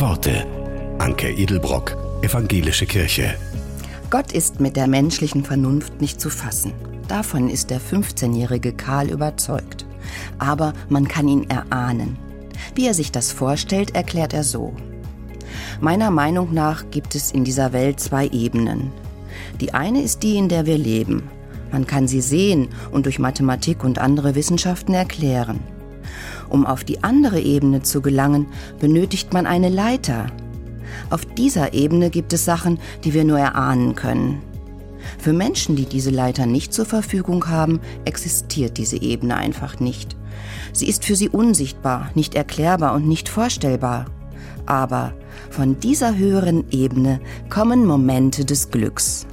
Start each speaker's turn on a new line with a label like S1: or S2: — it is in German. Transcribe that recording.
S1: Worte. Anke Edelbrock, Evangelische Kirche.
S2: Gott ist mit der menschlichen Vernunft nicht zu fassen. Davon ist der 15-jährige Karl überzeugt. Aber man kann ihn erahnen. Wie er sich das vorstellt, erklärt er so. Meiner Meinung nach gibt es in dieser Welt zwei Ebenen. Die eine ist die, in der wir leben. Man kann sie sehen und durch Mathematik und andere Wissenschaften erklären. Um auf die andere Ebene zu gelangen, benötigt man eine Leiter. Auf dieser Ebene gibt es Sachen, die wir nur erahnen können. Für Menschen, die diese Leiter nicht zur Verfügung haben, existiert diese Ebene einfach nicht. Sie ist für sie unsichtbar, nicht erklärbar und nicht vorstellbar. Aber von dieser höheren Ebene kommen Momente des Glücks.